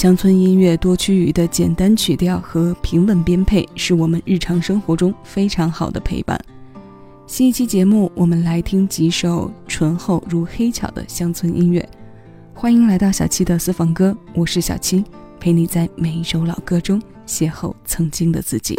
乡村音乐多趋于的简单曲调和平稳编配，是我们日常生活中非常好的陪伴。新一期节目，我们来听几首醇厚如黑巧的乡村音乐。欢迎来到小七的私房歌，我是小七，陪你在每一首老歌中邂逅曾经的自己。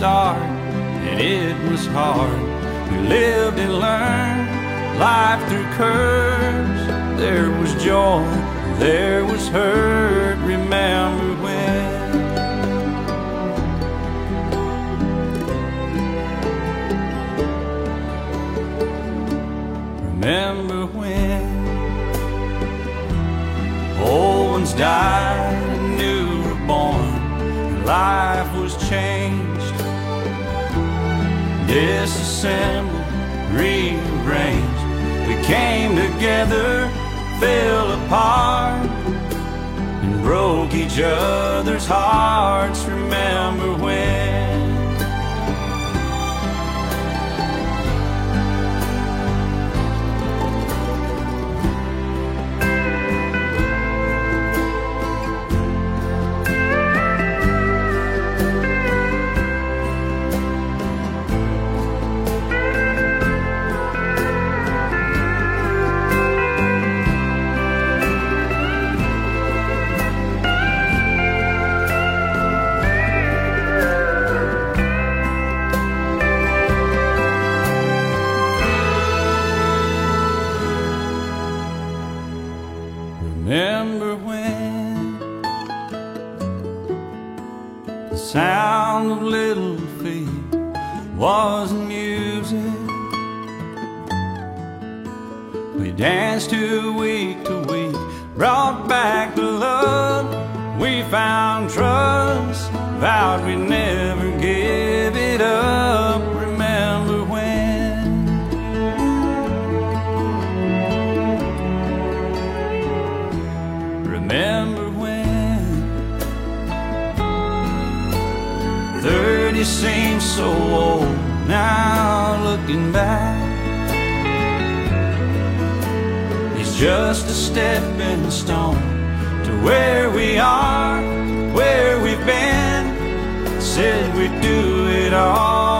start, and it was hard. We lived and learned life through curves. There was joy, there was hurt. Remember when. remember when old ones died and new were born life was changed disassembled rearranged we came together fell apart and broke each other's hearts. Remember when sound of little feet was music? We danced to week to week, brought back the love. We found trust, vowed we'd never 30 seems so old now looking back. It's just a stepping stone to where we are, where we've been. Said we'd do it all.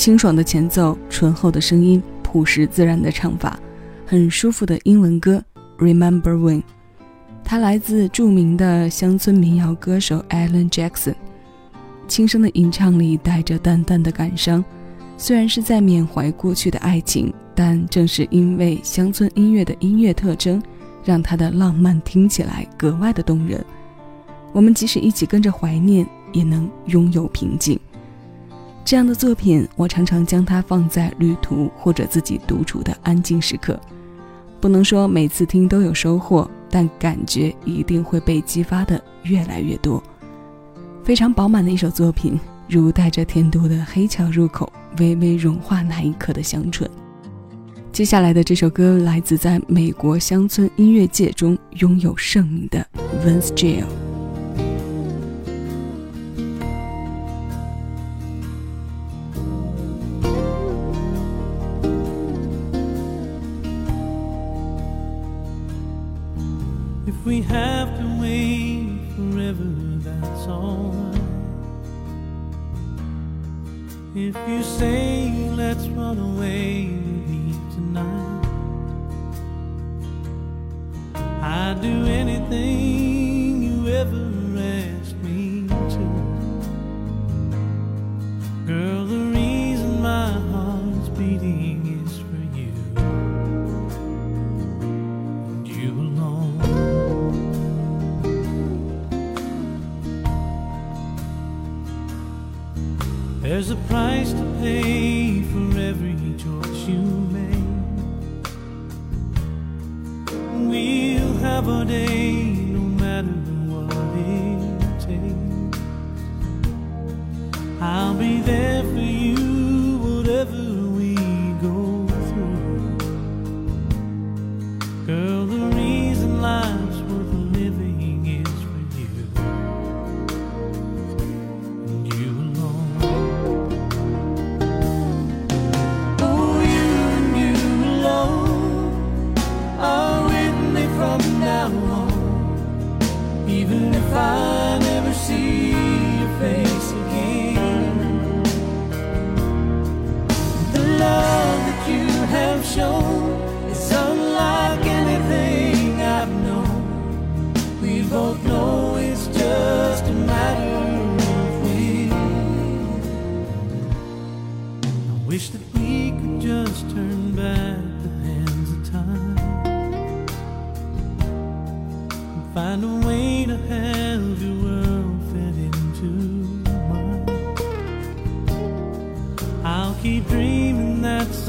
清爽的前奏，醇厚的声音，朴实自然的唱法，很舒服的英文歌。Remember when，它来自著名的乡村民谣歌手 Alan Jackson，轻声的吟唱里带着淡淡的感伤，虽然是在缅怀过去的爱情，但正是因为乡村音乐的音乐特征，让它的浪漫听起来格外的动人。我们即使一起跟着怀念，也能拥有平静。这样的作品，我常常将它放在旅途或者自己独处的安静时刻。不能说每次听都有收获，但感觉一定会被激发的越来越多。非常饱满的一首作品，如带着甜度的黑巧入口，微微融化那一刻的香醇。接下来的这首歌来自在美国乡村音乐界中拥有盛名的 Vince Gill。If you say let's run away tonight, I'd do anything I'll be there for you,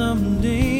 someday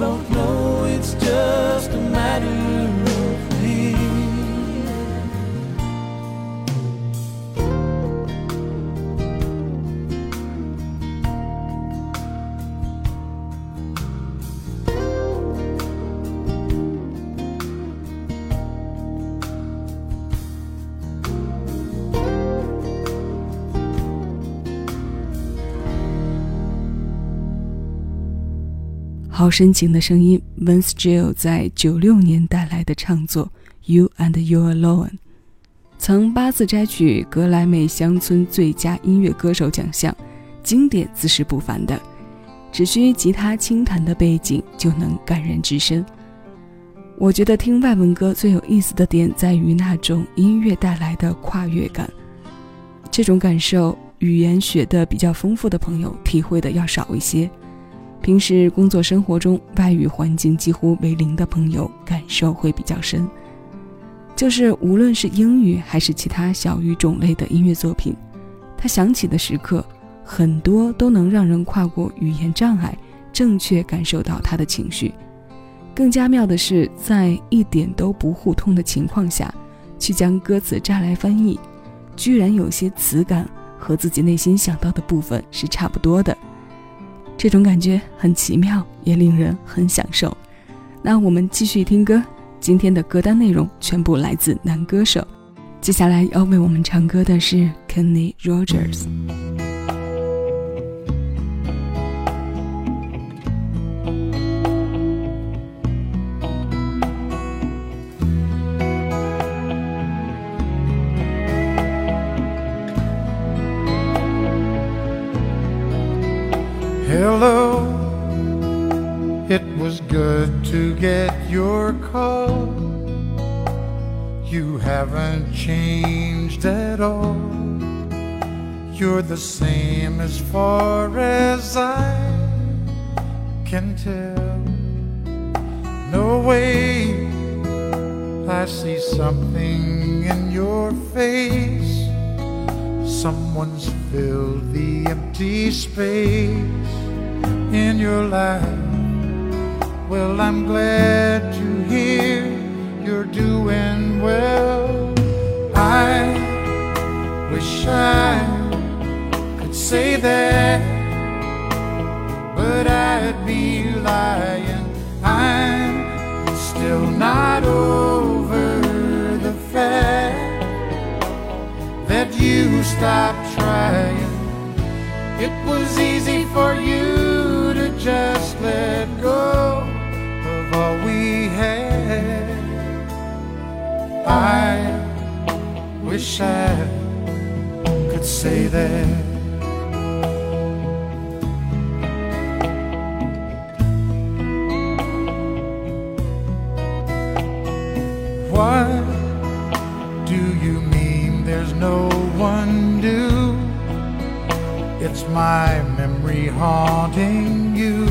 both know 深情的声音》，Vince Gill 在九六年带来的唱作《You and You Alone》，曾八次摘取格莱美乡村最佳音乐歌手奖项，经典自是不凡的，只需吉他轻弹的背景就能感人至深。我觉得听外文歌最有意思的点在于那种音乐带来的跨越感，这种感受，语言学的比较丰富的朋友体会的要少一些。平时工作生活中外语环境几乎为零的朋友，感受会比较深。就是无论是英语还是其他小语种类的音乐作品，它响起的时刻，很多都能让人跨过语言障碍，正确感受到他的情绪。更加妙的是，在一点都不互通的情况下，去将歌词摘来翻译，居然有些词感和自己内心想到的部分是差不多的。这种感觉很奇妙，也令人很享受。那我们继续听歌，今天的歌单内容全部来自男歌手。接下来要为我们唱歌的是 Kenny Rogers。To get your call. You haven't changed at all. You're the same as far as I can tell. No way, I see something in your face. Someone's filled the empty space in your life. Well, I'm glad to hear you're doing well. I wish I could say that, but I'd be lying. I'm still not over the fact that you stopped trying. It was easy for you to just I wish I could say that. What do you mean there's no one new? It's my memory haunting you.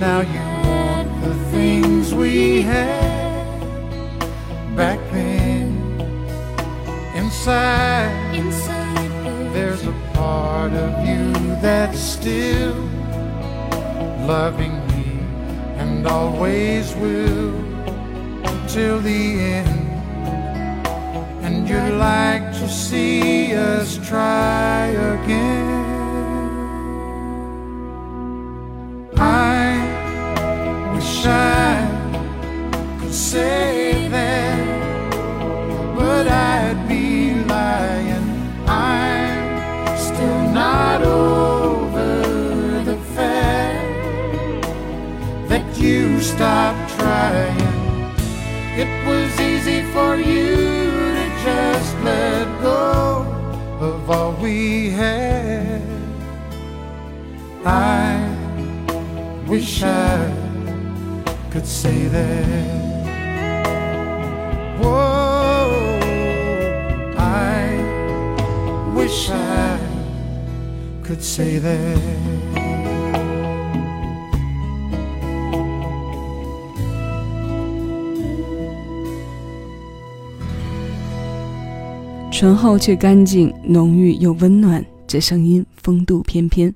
Now you want the things we had back then. Inside, Inside there's a part of you that's still loving me and always will till the end. And you'd like to see us try again. Stopped trying. It was easy for you to just let go of all we had. I wish I could say that. Whoa, I wish I could say that. 醇厚却干净，浓郁又温暖，这声音风度翩翩。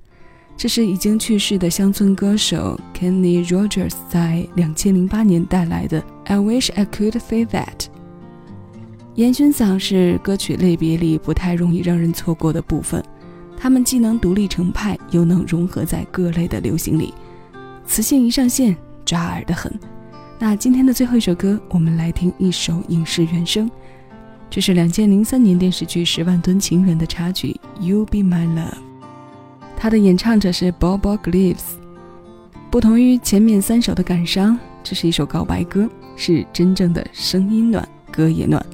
这是已经去世的乡村歌手 Kenny Rogers 在2008年带来的《I Wish I Could Say That》。烟熏嗓是歌曲类别里不太容易让人错过的部分，他们既能独立成派，又能融合在各类的流行里，磁性一上线，抓耳的很。那今天的最后一首歌，我们来听一首影视原声。这是两千零三年电视剧《十万吨情缘》的插曲《You Be My Love》，它的演唱者是 Bobo Gleaves。不同于前面三首的感伤，这是一首告白歌，是真正的声音暖，歌也暖。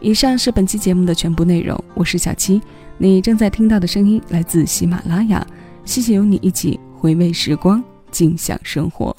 以上是本期节目的全部内容，我是小七，你正在听到的声音来自喜马拉雅，谢谢有你一起回味时光，静享生活。